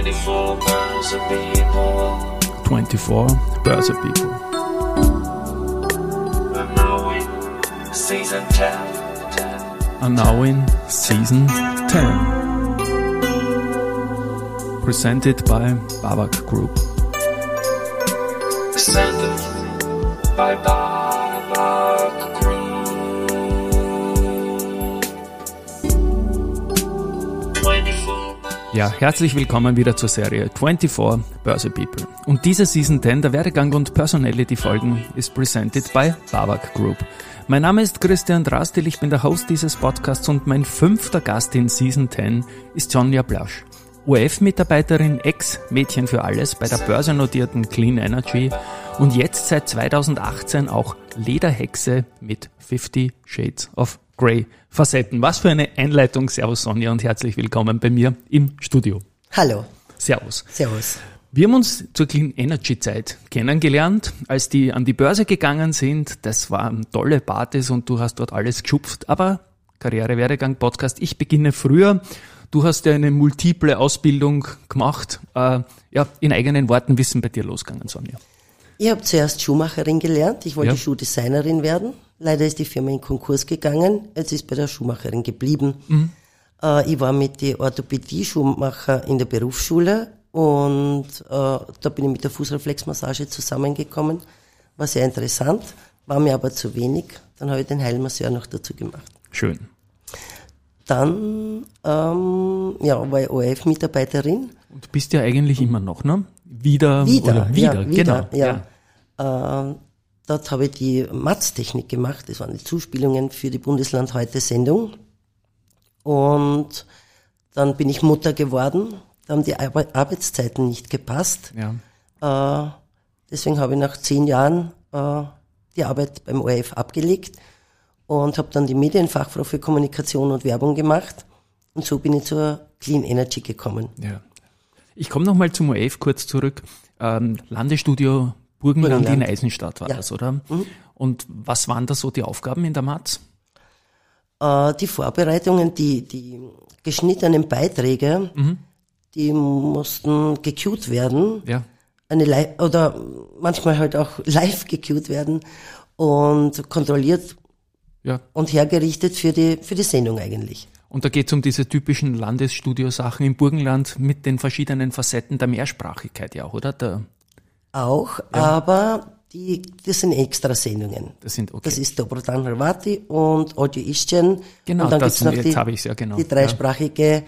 24 Börse People. 24 Börse People. And now in season 10. 10. are now in season 10. Presented by Babak Group. Presented by Babak Ja, herzlich willkommen wieder zur Serie 24 Börse People. Und diese Season 10 der Werdegang und Personality Folgen ist presented by Babak Group. Mein Name ist Christian Drastil, ich bin der Host dieses Podcasts und mein fünfter Gast in Season 10 ist Sonja Blasch. OF-Mitarbeiterin, Ex-Mädchen für alles bei der börsennotierten Clean Energy und jetzt seit 2018 auch Lederhexe mit 50 Shades of Grey Facetten. Was für eine Einleitung. Servus Sonja und herzlich willkommen bei mir im Studio. Hallo, Servus. Servus. Wir haben uns zur Clean Energy Zeit kennengelernt, als die an die Börse gegangen sind. Das waren tolle Partys und du hast dort alles geschupft. Aber Karrierewerdegang Podcast, ich beginne früher. Du hast ja eine multiple Ausbildung gemacht. Äh, ja, in eigenen Worten, denn bei dir losgegangen, Sonja? Ich habe zuerst Schuhmacherin gelernt. Ich wollte Ja. Schuhdesignerin werden. Leider ist die Firma in Konkurs gegangen. Jetzt ist bei der Schuhmacherin geblieben. Mhm. Äh, ich war mit den Orthopädie-Schuhmacher in der Berufsschule und äh, da bin ich mit der Fußreflexmassage zusammengekommen. War sehr interessant, war mir aber zu wenig. Dann habe ich den Heilmasseur noch dazu gemacht. Schön. Dann ähm, ja, war ich ORF-Mitarbeiterin. Und bist ja eigentlich immer noch, ne? Wieder, Wieder, oder wieder, ja, wieder, genau. ja. Äh, dort habe ich die Matz-Technik gemacht. Das waren die Zuspielungen für die Bundesland heute Sendung. Und dann bin ich Mutter geworden. Da haben die Arbe Arbeitszeiten nicht gepasst. ja. Äh, deswegen habe ich nach zehn Jahren äh, die Arbeit beim ORF abgelegt und habe dann die Medienfachfrau für Kommunikation und Werbung gemacht. Und so bin ich zur Clean Energy gekommen. Ja. Ich komme nochmal zum OF kurz zurück. Ähm, Landesstudio Burgenland, Burgenland. in Eisenstadt war Ja. Mhm. das, oder? Und was waren da so die Aufgaben in der Matz? Äh, die Vorbereitungen, die, die geschnittenen Beiträge, die mussten gecued werden. Ja. Eine oder manchmal halt auch live gecued werden und kontrolliert Ja. und hergerichtet für die, für die Sendung eigentlich. Und da geht es um diese typischen Landesstudio-Sachen im Burgenland mit den verschiedenen Facetten der Mehrsprachigkeit, ja, oder? Der, Auch, aber die, das sind extra Sendungen. das sind okay. Das ist Dobrodan Hrvati und Audio Ischchen. Genau, und dann das- gibt's noch jetzt die, habe ich's ja, genau. die dreisprachige,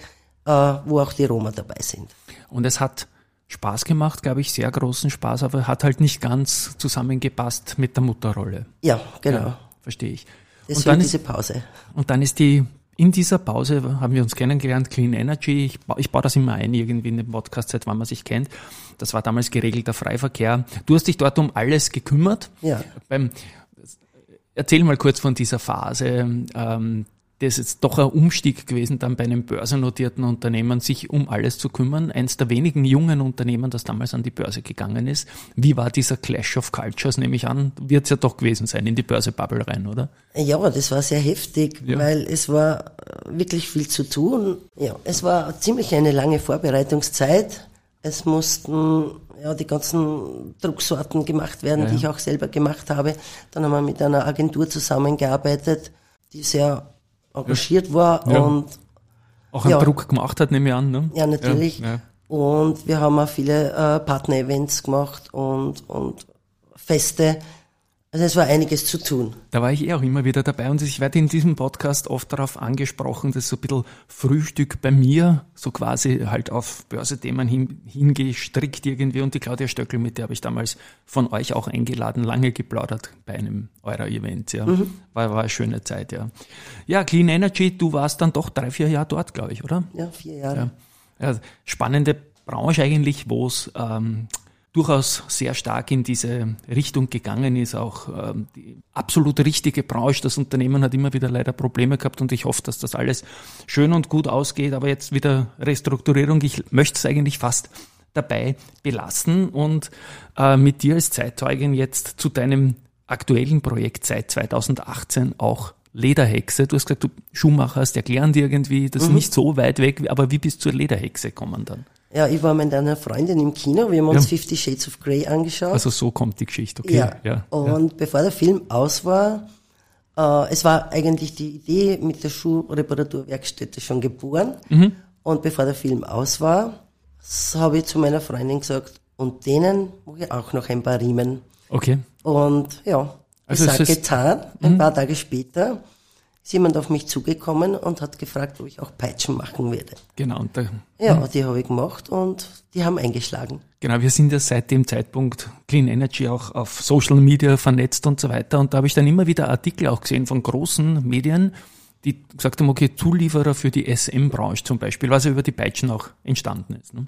äh, wo auch die Roma dabei sind. Und es hat Spaß gemacht, glaube ich, sehr großen Spaß, aber hat halt nicht ganz zusammengepasst mit der Mutterrolle. Ja, genau. Ja, verstehe ich. Und Deswegen dann, diese Pause. und dann ist die, in dieser Pause haben wir uns kennengelernt, Clean Energy. Ich, ba- ich baue das immer ein, irgendwie in den Podcast, seit wann man sich kennt. Das war damals geregelter Freiverkehr. Du hast dich dort um alles gekümmert. Ja. Beim, erzähl mal kurz von dieser Phase. Ähm, das ist doch ein Umstieg gewesen, dann bei einem börsennotierten Unternehmen sich um alles zu kümmern. Eins der wenigen jungen Unternehmen, das damals an die Börse gegangen ist. Wie war dieser Clash of Cultures, nehme ich an? Wird es ja doch gewesen sein, in die Börsebubble rein, oder? Ja, das war sehr heftig, Ja. weil es war äh, wirklich viel zu tun. Ja, es war ziemlich eine lange Vorbereitungszeit. Es mussten ja die ganzen Drucksorten gemacht werden, Ja, die ich auch selber gemacht habe. Dann haben wir mit einer Agentur zusammengearbeitet, die sehr engagiert war Ja. und Auch einen Ja. Druck gemacht hat, nehme ich an. Ne? ja natürlich. Ja. Und wir haben auch viele äh, Partner-Events gemacht und und Feste. Also es war einiges zu tun. Da war ich eh auch immer wieder dabei und ich werde in diesem Podcast oft darauf angesprochen, dass so ein bisschen Frühstück bei mir, so quasi halt auf Börsethemen hin, hingestrickt irgendwie und die Claudia Stöckel, mit der habe ich damals von euch auch eingeladen, lange geplaudert bei einem eurer Events, ja. War, war eine schöne Zeit, ja. Ja, Clean Energy, du warst dann doch drei, vier Jahre dort, glaube ich, oder? Ja, vier Jahre. Ja, spannende Branche eigentlich, wo es ähm, durchaus sehr stark in diese Richtung gegangen ist. Auch ähm, die absolut richtige Branche. Das Unternehmen hat immer wieder leider Probleme gehabt und ich hoffe, dass das alles schön und gut ausgeht. Aber jetzt wieder Restrukturierung. Ich möchte es eigentlich fast dabei belassen und äh, mit dir als Zeitzeugin jetzt zu deinem aktuellen Projekt seit 2018 auch Lederhexe. Du hast gesagt, du Schuhmacher hast erklären dir irgendwie, das ist nicht so weit weg, aber wie bist du zur Lederhexe gekommen dann? Ja, ich war mit einer Freundin im Kino, wir haben uns Ja. Fifty Shades of Grey angeschaut. Also so kommt die Geschichte, okay. ja. ja. Und bevor der Film aus war, äh, es war eigentlich die Idee mit der Schuhreparaturwerkstätte schon geboren. Mhm. Und bevor der Film aus war, habe ich zu meiner Freundin gesagt, und denen mache ich auch noch ein paar Riemen. Okay. Und ja, Also es ist- getan. Ein paar Tage später ist jemand auf mich zugekommen und hat gefragt, ob ich auch Peitschen machen werde. Genau. Und da, Ja, die habe ich gemacht und die haben eingeschlagen. Genau, wir sind ja seit dem Zeitpunkt Clean Energy auch auf Social Media vernetzt und so weiter. Und da habe ich dann immer wieder Artikel auch gesehen von großen Medien, die gesagt haben, okay, Zulieferer für die SM-Branche zum Beispiel, was ja über die Peitschen auch entstanden ist. Ne?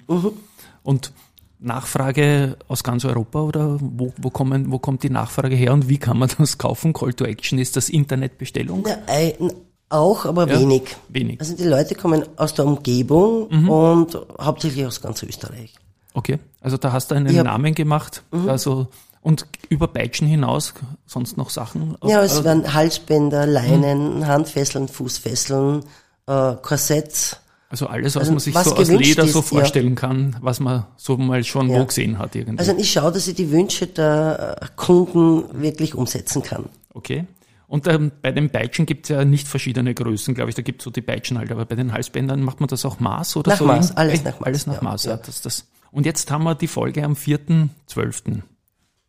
Und Nachfrage aus ganz Europa oder wo, wo, kommen, wo kommt die Nachfrage her und wie kann man das kaufen? Call to Action, ist das Internetbestellung? Ja, ein, auch, aber Ja, wenig. wenig. Also die Leute kommen aus der Umgebung und hauptsächlich aus ganz Österreich. Okay, also da hast du einen Ich hab- Namen gemacht. Also und über Peitschen hinaus sonst noch Sachen? Ja, es Also- werden Halsbänder, Leinen, Handfesseln, Fußfesseln, äh, Korsetts. Also alles, was Also man sich was so aus Leder so ist, ja. vorstellen kann, was man so mal schon Ja. wo gesehen hat irgendwie. Also ich schaue, dass ich die Wünsche der äh, Kunden wirklich umsetzen kann. okay. Und ähm, bei den Peitschen gibt es ja nicht verschiedene Größen, glaube ich. Da gibt es so die Peitschen halt. Aber bei den Halsbändern macht man das auch Maß oder Nach so? Maß, alles nach Maß, Alles nach ja, Maß, ja. ja. Das, das. Und jetzt haben wir die Folge am 4.12.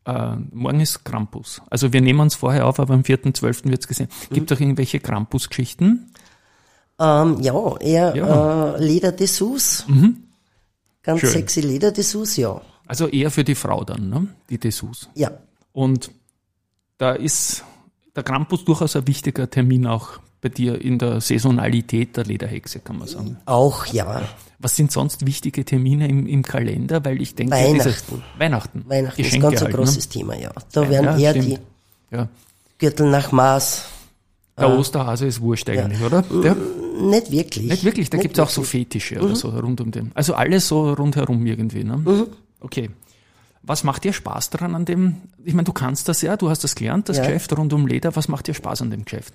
Äh, morgen ist Krampus. Also wir nehmen uns vorher auf, aber am 4.12. wird es gesehen. Gibt es auch irgendwelche Krampus-Geschichten? Ähm, ja, eher Ja. Äh, Lederdessous. Ganz Schön. sexy Lederdessous, ja. Also eher für die Frau dann, ne? die Dessous. Ja, Und da ist der Krampus durchaus ein wichtiger Termin auch bei dir in der Saisonalität der Lederhexe, kann man sagen. auch ja. Was sind sonst wichtige Termine im, im Kalender? Weil ich denke, Weihnachten. Weihnachten. Weihnachten ist ganz ein halt, großes Thema, ja. Da werden ja, eher stimmt. die Ja. Gürtel nach Maß. Der Osterhase ist wurscht eigentlich, oder? Der, Nicht wirklich. nicht wirklich, da gibt es auch so. Fetische oder so rund um den. Also alles so rundherum irgendwie. Ne? Okay. Was macht dir Spaß daran an dem? Ich meine, du kannst das ja, du hast das gelernt, das Ja. Geschäft rund um Leder. Was macht dir Spaß an dem Geschäft?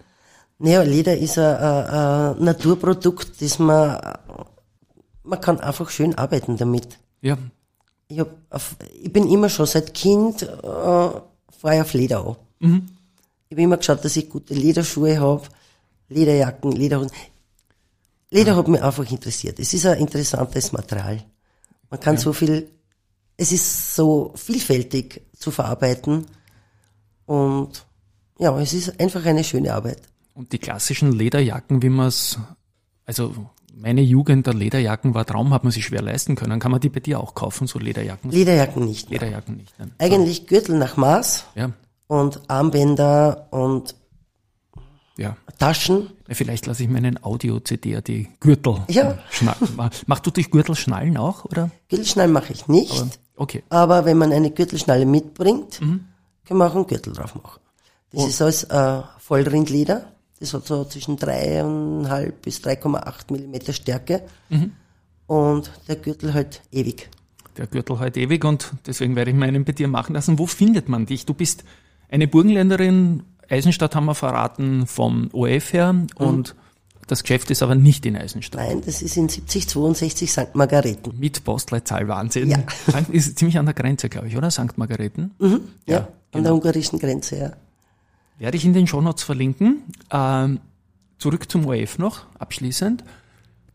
Naja, Leder ist ein, ein, ein Naturprodukt, das man, man kann einfach schön arbeiten damit. Ja, Ich, hab ich bin immer schon seit Kind, äh, fahre ich auf Leder an. Ich habe immer geschaut, dass ich gute Lederschuhe habe, Lederjacken, Lederhosen. Leder hat mich einfach interessiert. Es ist ein interessantes Material. Man kann so viel, es ist so vielfältig zu verarbeiten und ja, es ist einfach eine schöne Arbeit. Und die klassischen Lederjacken, wie man es, also meine Jugend der Lederjacken war Traum, hat man sich schwer leisten können. Kann man die bei dir auch kaufen, so Lederjacken? Lederjacken nicht mehr. Lederjacken nicht. Ne? Eigentlich Gürtel nach Maß Ja, und Armbänder und ja. Taschen. Vielleicht lasse ich meinen Audio-CD die Gürtel Ja. schnallen. Machst du dich Gürtel schnallen auch, oder? Gürtelschnallen mache ich nicht, Okay. aber wenn man eine Gürtelschnalle mitbringt, Mhm. kann man auch einen Gürtel drauf machen. Das ist alles äh, Vollrindleder. Das hat so zwischen 3,5 bis 3,8 Millimeter Stärke. Mhm. Und der Gürtel halt ewig. Der Gürtel halt ewig und deswegen werde ich meinen bei dir machen lassen. Wo findet man dich? Du bist eine Burgenländerin, Eisenstadt haben wir verraten, vom OF her Mhm. und das Geschäft ist aber nicht in Eisenstadt. Nein, das ist in 7062 St. Margareten. Mit Postleitzahl Wahnsinn. Ja. Sankt- Ist ziemlich an der Grenze, glaube ich, oder? St. Margareten. Ja, Ja, an genau. der ungarischen Grenze, ja. Werde ich in den Shownotes verlinken. Ähm, zurück zum ORF noch, abschließend.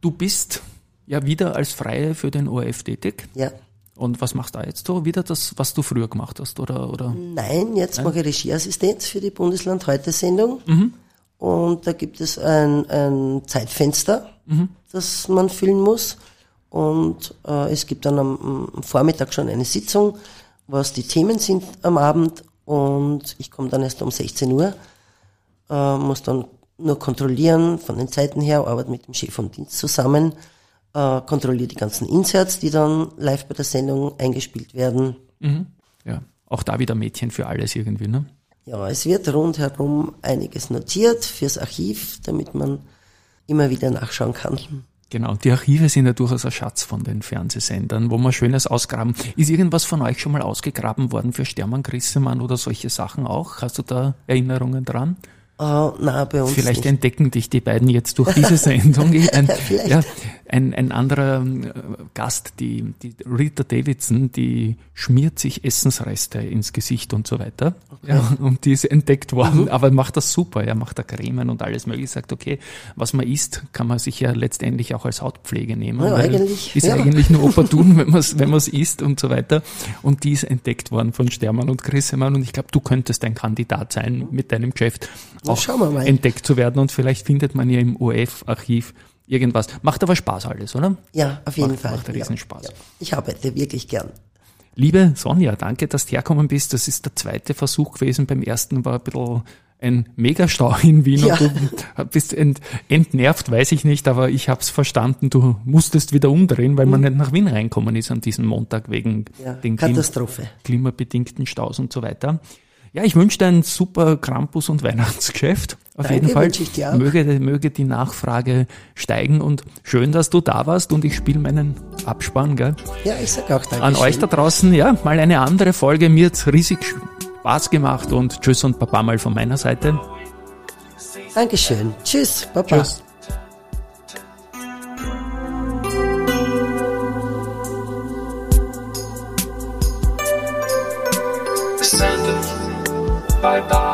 Du bist ja wieder als Freie für den ORF tätig. Ja. Und was machst du da jetzt so? Wieder das, was du früher gemacht hast, oder? oder? Nein, jetzt mache ich Regieassistenz für die Bundesland heute Sendung. Mhm. Und da gibt es ein, ein Zeitfenster, Mhm. das man füllen muss. Und äh, es gibt dann am, am Vormittag schon eine Sitzung, was die Themen sind am Abend. Und ich komme dann erst um 16 Uhr, äh, muss dann nur kontrollieren von den Zeiten her, arbeite mit dem Chef von Dienst zusammen, äh, kontrolliere die ganzen Inserts, die dann live bei der Sendung eingespielt werden. Ja, auch da wieder Mädchen für alles irgendwie, ne? Ja, es wird rundherum einiges notiert fürs Archiv, damit man immer wieder nachschauen kann. Genau, die Archive sind ja durchaus ein Schatz von den Fernsehsendern, wo man Schönes ausgraben. Ist irgendwas von euch schon mal ausgegraben worden für Stermann Grissemann oder solche Sachen auch? Hast du da Erinnerungen dran? Uh, na, bei uns Vielleicht nicht. entdecken dich die beiden jetzt durch diese Sendung. Ein, Vielleicht. ja, ein, ein anderer äh, Gast, die, die Rita Davidson, die schmiert sich Essensreste ins Gesicht und so weiter. Ja, und die ist entdeckt worden, Mhm. aber macht das super. Er macht da Cremen und alles mögliche. Sagt, okay, was man isst, kann man sich ja letztendlich auch als Hautpflege nehmen. Ja, eigentlich, Ist ja. eigentlich nur opportun, wenn man es wenn man's isst und so weiter. Und die ist entdeckt worden von Stermann und Grissemann und ich glaube, du könntest ein Kandidat sein mit deinem Geschäft auch entdeckt zu werden und vielleicht findet man ja im OF-Archiv irgendwas. Macht aber Spaß alles, oder? Ja, auf jeden Macht- Fall. macht ja. Riesenspaß. Ja. Ich arbeite wirklich gern. Liebe Sonja, danke, dass du herkommen bist. Das ist der zweite Versuch gewesen. Beim ersten war ein bisschen ein Megastau in Wien Ja. und du bist ent, entnervt, weiß ich nicht, aber ich habe es verstanden. Du musstest wieder umdrehen, weil man nicht nach Wien reinkommen ist an diesem Montag wegen Mhm. Ja, den Klim Katastrophe. klimabedingten Staus und so weiter. Ja, ich wünsche dir ein super Krampus- und Weihnachtsgeschäft. Auf Danke, jeden Fall ich dir auch. möge, möge die Nachfrage steigen und schön, dass du da warst und ich spiele meinen Abspann, gell? Ja, ich sag auch Dankeschön. An euch da draußen, ja, mal eine andere Folge. Mir hat's riesig Spaß gemacht und tschüss und Papa mal von meiner Seite. Dankeschön. Tschüss. Baba. Tschüss. By Baba